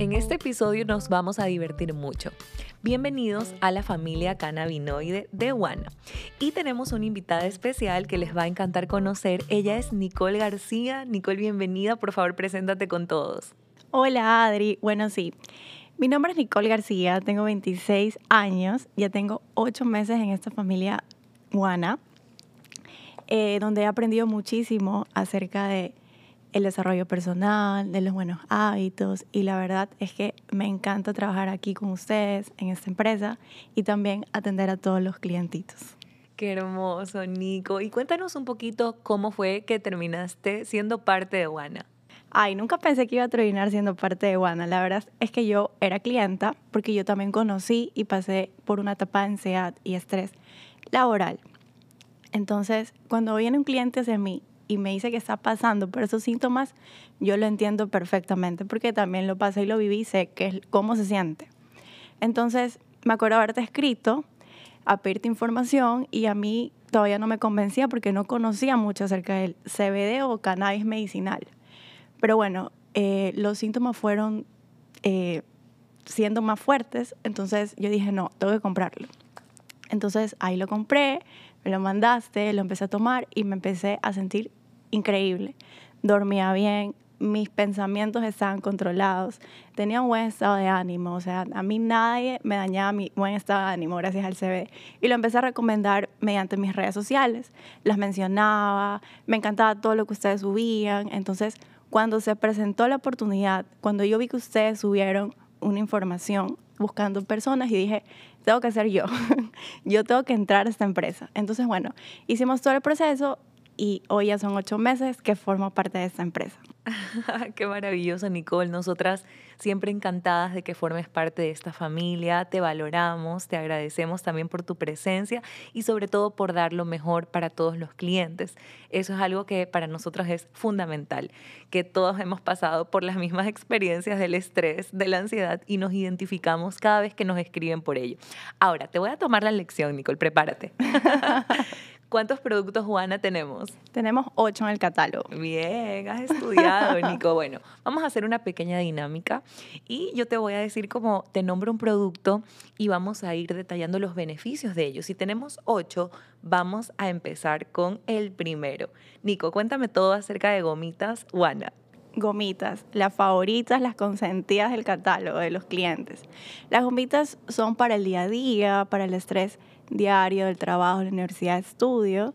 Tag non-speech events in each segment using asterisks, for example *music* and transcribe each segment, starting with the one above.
En este episodio nos vamos a divertir mucho. Bienvenidos a la familia cannabinoide de Wana. Y tenemos una invitada especial que les va a encantar conocer. Ella es Nicole García. Nicole, bienvenida. Por favor, preséntate con todos. Hola, Adri. Bueno, sí. Mi nombre es Nicole García, tengo 26 años, ya tengo 8 meses en esta familia Wana, eh, donde he aprendido muchísimo acerca de el desarrollo personal, de los buenos hábitos y la verdad es que me encanta trabajar aquí con ustedes en esta empresa y también atender a todos los clientitos. Qué hermoso, Nico. Y cuéntanos un poquito cómo fue que terminaste siendo parte de Wana. Ay, nunca pensé que iba a terminar siendo parte de Wana. La verdad es que yo era clienta porque yo también conocí y pasé por una etapa de ansiedad y estrés laboral. Entonces, cuando viene un cliente hacia mí y me dice que está pasando por esos síntomas, yo lo entiendo perfectamente porque también lo pasé y lo viví y sé que, cómo se siente. Entonces, me acuerdo haberte escrito a pedirte información y a mí todavía no me convencía porque no conocía mucho acerca del CBD o cannabis medicinal. Pero bueno, eh, los síntomas fueron eh, siendo más fuertes, entonces yo dije, no, tengo que comprarlo. Entonces ahí lo compré, me lo mandaste, lo empecé a tomar y me empecé a sentir increíble. Dormía bien, mis pensamientos estaban controlados, tenía un buen estado de ánimo, o sea, a mí nadie me dañaba mi buen estado de ánimo gracias al CB. Y lo empecé a recomendar mediante mis redes sociales, las mencionaba, me encantaba todo lo que ustedes subían, entonces cuando se presentó la oportunidad, cuando yo vi que ustedes subieron una información buscando personas y dije, tengo que ser yo, *laughs* yo tengo que entrar a esta empresa. Entonces, bueno, hicimos todo el proceso, y hoy ya son ocho meses que formo parte de esta empresa. *laughs* Qué maravilloso, Nicole. Nosotras siempre encantadas de que formes parte de esta familia. Te valoramos, te agradecemos también por tu presencia y sobre todo por dar lo mejor para todos los clientes. Eso es algo que para nosotros es fundamental, que todos hemos pasado por las mismas experiencias del estrés, de la ansiedad y nos identificamos cada vez que nos escriben por ello. Ahora, te voy a tomar la lección, Nicole, prepárate. *laughs* *laughs* ¿Cuántos productos Juana tenemos? Tenemos ocho en el catálogo. Bien, has *laughs* estudiado, Nico. Bueno, vamos a hacer una pequeña dinámica y yo te voy a decir cómo te nombro un producto y vamos a ir detallando los beneficios de ellos. Si tenemos ocho, vamos a empezar con el primero. Nico, cuéntame todo acerca de gomitas Juana gomitas, las favoritas, las consentidas del catálogo de los clientes. Las gomitas son para el día a día, para el estrés diario del trabajo, la universidad, estudio,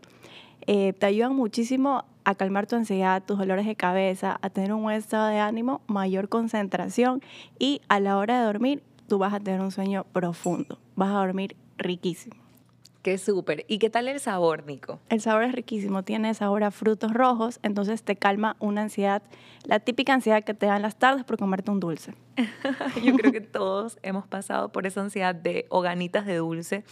eh, te ayudan muchísimo a calmar tu ansiedad, tus dolores de cabeza, a tener un buen estado de ánimo, mayor concentración y a la hora de dormir tú vas a tener un sueño profundo, vas a dormir riquísimo. Qué súper. ¿Y qué tal el sabor, Nico? El sabor es riquísimo, tiene sabor a frutos rojos, entonces te calma una ansiedad, la típica ansiedad que te dan las tardes por comerte un dulce. *laughs* Yo creo que todos hemos pasado por esa ansiedad de hoganitas de dulce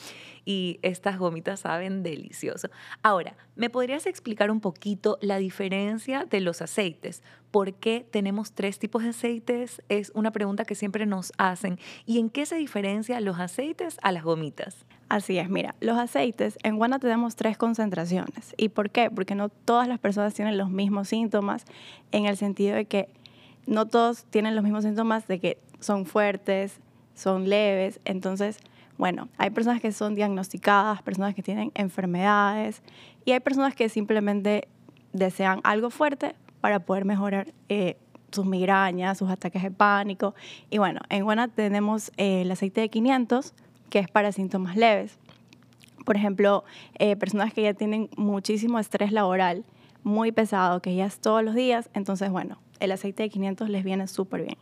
y estas gomitas saben delicioso. Ahora, ¿me podrías explicar un poquito la diferencia de los aceites? ¿Por qué tenemos tres tipos de aceites? Es una pregunta que siempre nos hacen. ¿Y en qué se diferencian los aceites a las gomitas? Así es, mira, los aceites, en Guana tenemos tres concentraciones. ¿Y por qué? Porque no todas las personas tienen los mismos síntomas en el sentido de que no todos tienen los mismos síntomas de que son fuertes, son leves. Entonces, bueno, hay personas que son diagnosticadas, personas que tienen enfermedades y hay personas que simplemente desean algo fuerte para poder mejorar eh, sus migrañas, sus ataques de pánico. Y bueno, en Guana tenemos eh, el aceite de 500, que es para síntomas leves. Por ejemplo, eh, personas que ya tienen muchísimo estrés laboral, muy pesado, que ya es todos los días, entonces bueno, el aceite de 500 les viene súper bien.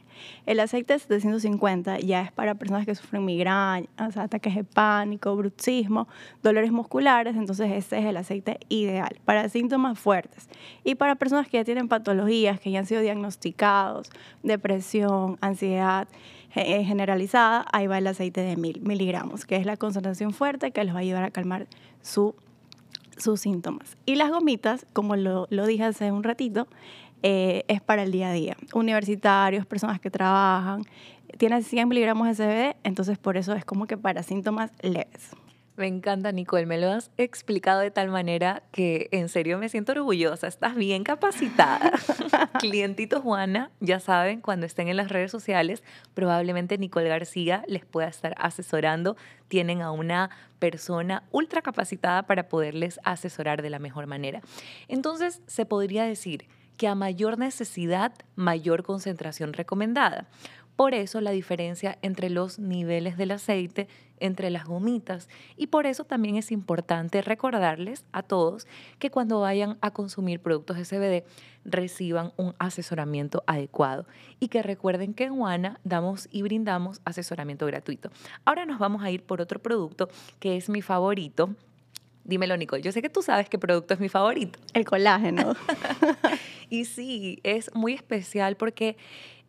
El aceite de 750 ya es para personas que sufren migrañas, ataques de pánico, bruxismo, dolores musculares, entonces ese es el aceite ideal para síntomas fuertes. Y para personas que ya tienen patologías, que ya han sido diagnosticados, depresión, ansiedad eh, generalizada, ahí va el aceite de mil miligramos, que es la concentración fuerte que les va a ayudar a calmar su sus síntomas. Y las gomitas, como lo, lo dije hace un ratito, eh, es para el día a día. Universitarios, personas que trabajan, tiene 100 miligramos de CBD, entonces por eso es como que para síntomas leves. Me encanta, Nicole. Me lo has explicado de tal manera que en serio me siento orgullosa. Estás bien capacitada. *laughs* Clientitos Juana, ya saben, cuando estén en las redes sociales, probablemente Nicole García les pueda estar asesorando. Tienen a una persona ultra capacitada para poderles asesorar de la mejor manera. Entonces, se podría decir que a mayor necesidad, mayor concentración recomendada. Por eso la diferencia entre los niveles del aceite entre las gomitas. Y por eso también es importante recordarles a todos que cuando vayan a consumir productos de CBD reciban un asesoramiento adecuado y que recuerden que en Juana damos y brindamos asesoramiento gratuito. Ahora nos vamos a ir por otro producto que es mi favorito. Dímelo, Nicole. Yo sé que tú sabes qué producto es mi favorito. El colágeno. *laughs* y sí, es muy especial porque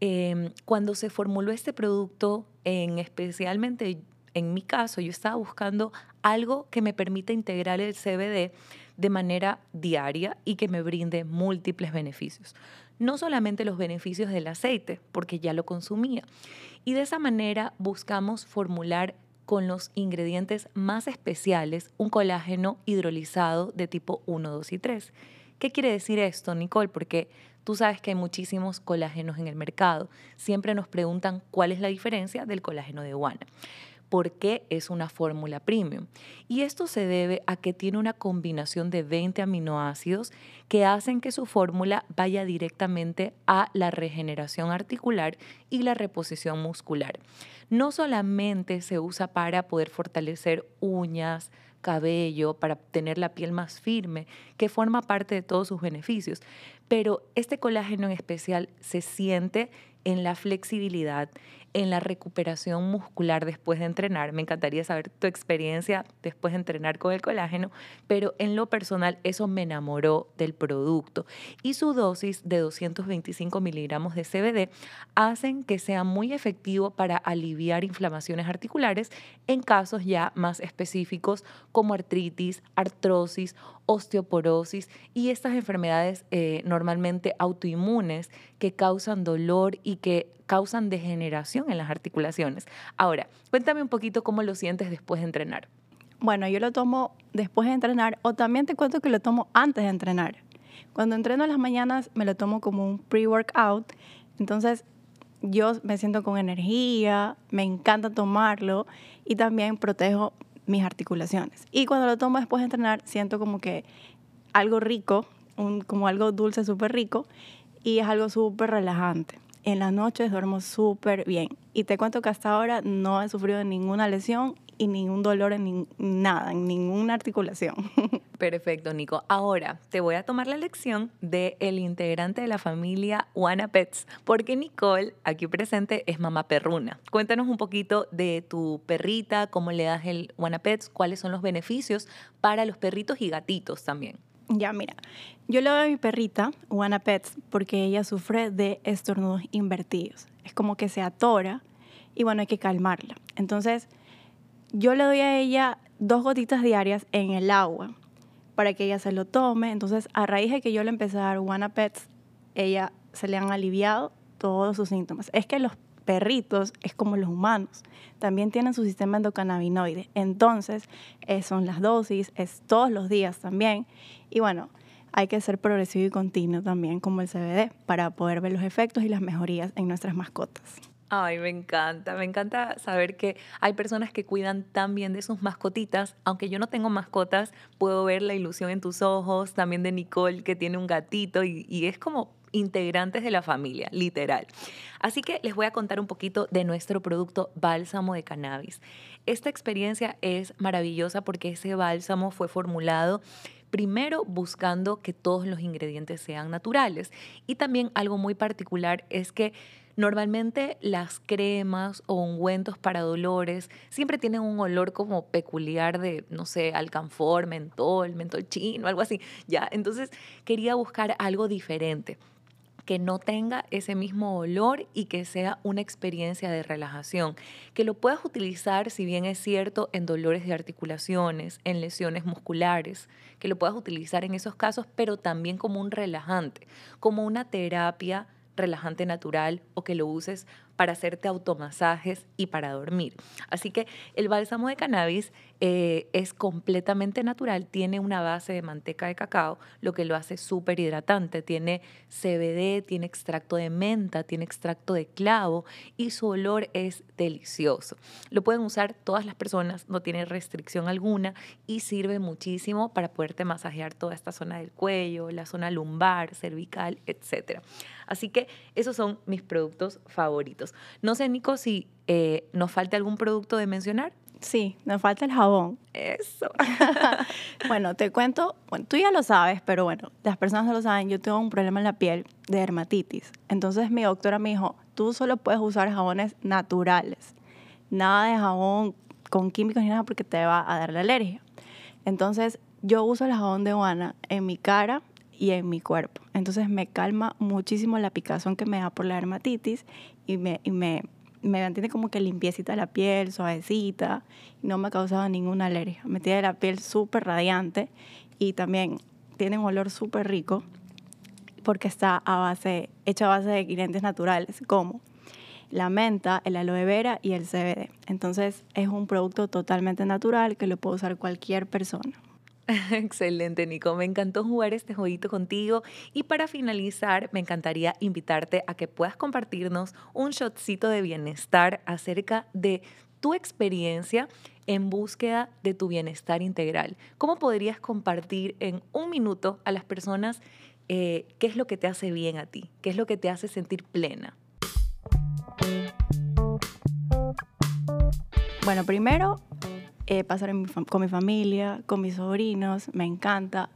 Em, cuando se formuló este producto, en especialmente en mi caso, yo estaba buscando algo que me permita integrar el CBD de manera diaria y que me brinde múltiples beneficios. No solamente los beneficios del aceite, porque ya lo consumía. Y de esa manera buscamos formular con los ingredientes más especiales un colágeno hidrolizado de tipo 1, 2 y 3. ¿Qué quiere decir esto, Nicole? Porque Tú sabes que hay muchísimos colágenos en el mercado. Siempre nos preguntan cuál es la diferencia del colágeno de guana. ¿Por qué es una fórmula premium? Y esto se debe a que tiene una combinación de 20 aminoácidos que hacen que su fórmula vaya directamente a la regeneración articular y la reposición muscular. No solamente se usa para poder fortalecer uñas, cabello, para tener la piel más firme, que forma parte de todos sus beneficios, pero este colágeno en especial se siente en la flexibilidad, en la recuperación muscular después de entrenar. Me encantaría saber tu experiencia después de entrenar con el colágeno, pero en lo personal eso me enamoró del producto. Y su dosis de 225 miligramos de CBD hacen que sea muy efectivo para aliviar inflamaciones articulares en casos ya más específicos como artritis, artrosis, osteoporosis y estas enfermedades eh, normalmente autoinmunes que causan dolor y que causan degeneración en las articulaciones. Ahora, cuéntame un poquito cómo lo sientes después de entrenar. Bueno, yo lo tomo después de entrenar o también te cuento que lo tomo antes de entrenar. Cuando entreno en las mañanas me lo tomo como un pre-workout, entonces yo me siento con energía, me encanta tomarlo y también protejo mis articulaciones. Y cuando lo tomo después de entrenar siento como que algo rico, como algo dulce súper rico y es algo súper relajante en las noches duermo súper bien. Y te cuento que hasta ahora no he sufrido ninguna lesión y ningún dolor en nada, en ninguna articulación. *laughs* Perfecto, Nico. Ahora te voy a tomar la lección del el integrante de la familia Wanna Pets, porque Nicole, aquí presente, es mamá perruna. Cuéntanos un poquito de tu perrita, cómo le das el Wanna Pets, cuáles son los beneficios para los perritos y gatitos también. Ya, mira, yo le doy a mi perrita, Juana Pets, porque ella sufre de estornudos invertidos. Es como que se atora y bueno, hay que calmarla. Entonces, yo le doy a ella dos gotitas diarias en el agua para que ella se lo tome. Entonces, a raíz de que yo le empecé a dar Juana Pets, ella se le han aliviado todos sus síntomas. Es que los perritos es como los humanos, también tienen su sistema endocannabinoide. Entonces, eh, son las dosis, es todos los días también. Y bueno, hay que ser progresivo y continuo también como el CBD para poder ver los efectos y las mejorías en nuestras mascotas. Ay, me encanta, me encanta saber que hay personas que cuidan tan bien de sus mascotitas. Aunque yo no tengo mascotas, puedo ver la ilusión en tus ojos, también de Nicole que tiene un gatito y, y es como integrantes de la familia, literal. Así que les voy a contar un poquito de nuestro producto bálsamo de cannabis. Esta experiencia es maravillosa porque ese bálsamo fue formulado primero buscando que todos los ingredientes sean naturales y también algo muy particular es que Normalmente las cremas o ungüentos para dolores siempre tienen un olor como peculiar de, no sé, alcanfor, mentol, mentol chino, algo así. Ya, entonces quería buscar algo diferente que no tenga ese mismo olor y que sea una experiencia de relajación, que lo puedas utilizar, si bien es cierto, en dolores de articulaciones, en lesiones musculares, que lo puedas utilizar en esos casos, pero también como un relajante, como una terapia relajante natural o que lo uses para hacerte automasajes y para dormir. Así que el bálsamo de cannabis eh, es completamente natural, tiene una base de manteca de cacao, lo que lo hace súper hidratante. Tiene CBD, tiene extracto de menta, tiene extracto de clavo y su olor es delicioso. Lo pueden usar todas las personas, no tiene restricción alguna y sirve muchísimo para poderte masajear toda esta zona del cuello, la zona lumbar, cervical, etc. Así que esos son mis productos favoritos. No sé, Nico, si eh, nos falta algún producto de mencionar. Sí, nos falta el jabón. Eso. *laughs* bueno, te cuento, bueno, tú ya lo sabes, pero bueno, las personas no lo saben, yo tengo un problema en la piel de dermatitis. Entonces mi doctora me dijo, tú solo puedes usar jabones naturales, nada de jabón con químicos ni nada porque te va a dar la alergia. Entonces yo uso el jabón de guana en mi cara y en mi cuerpo. Entonces me calma muchísimo la picazón que me da por la dermatitis y me, y me me mantiene como que limpiecita la piel, suavecita, y no me ha causado ninguna alergia. Me tiene la piel súper radiante y también tiene un olor súper rico porque está a base, hecho a base de ingredientes naturales como la menta, el aloe vera y el CBD. Entonces es un producto totalmente natural que lo puede usar cualquier persona. *laughs* Excelente, Nico. Me encantó jugar este jueguito contigo. Y para finalizar, me encantaría invitarte a que puedas compartirnos un shotcito de bienestar acerca de tu experiencia en búsqueda de tu bienestar integral. ¿Cómo podrías compartir en un minuto a las personas eh, qué es lo que te hace bien a ti? ¿Qué es lo que te hace sentir plena? Bueno, primero eh, pasar con mi familia, con mis sobrinos, me encanta.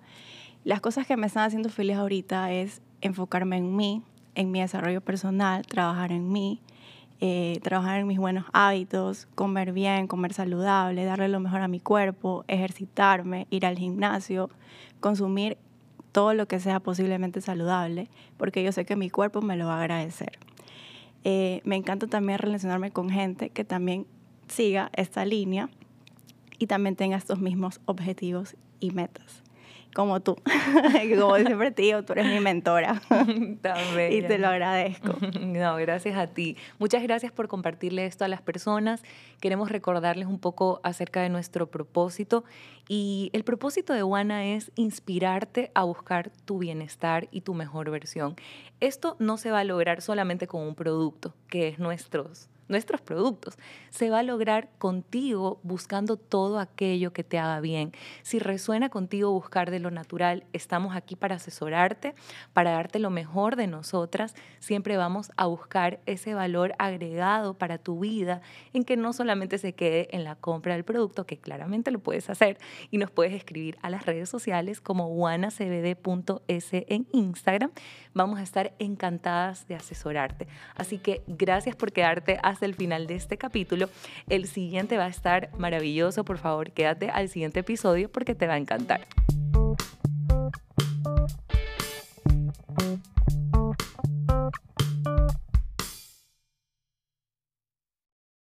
Las cosas que me están haciendo feliz ahorita es enfocarme en mí, en mi desarrollo personal, trabajar en mí, eh, trabajar en mis buenos hábitos, comer bien, comer saludable, darle lo mejor a mi cuerpo, ejercitarme, ir al gimnasio, consumir todo lo que sea posiblemente saludable, porque yo sé que mi cuerpo me lo va a agradecer. Eh, me encanta también relacionarme con gente que también siga esta línea y también tenga estos mismos objetivos y metas. Como tú, *laughs* como siempre te digo, tú eres mi mentora. *laughs* y te lo agradezco. *laughs* No, gracias a ti. Muchas gracias por compartirle esto a las personas. Queremos recordarles un poco acerca de nuestro propósito. Y el propósito de Juana es inspirarte a buscar tu bienestar y tu mejor versión. Esto no se va a lograr solamente con un producto, que es nuestros nuestros productos. Se va a lograr contigo buscando todo aquello que te haga bien. Si resuena contigo buscar de lo natural, estamos aquí para asesorarte, para darte lo mejor de nosotras. Siempre vamos a buscar ese valor agregado para tu vida en que no solamente se quede en la compra del producto, que claramente lo puedes hacer y nos puedes escribir a las redes sociales como guanacbd.es en Instagram. Vamos a estar encantadas de asesorarte. Así que gracias por quedarte el final de este capítulo. El siguiente va a estar maravilloso. Por favor, quédate al siguiente episodio porque te va a encantar.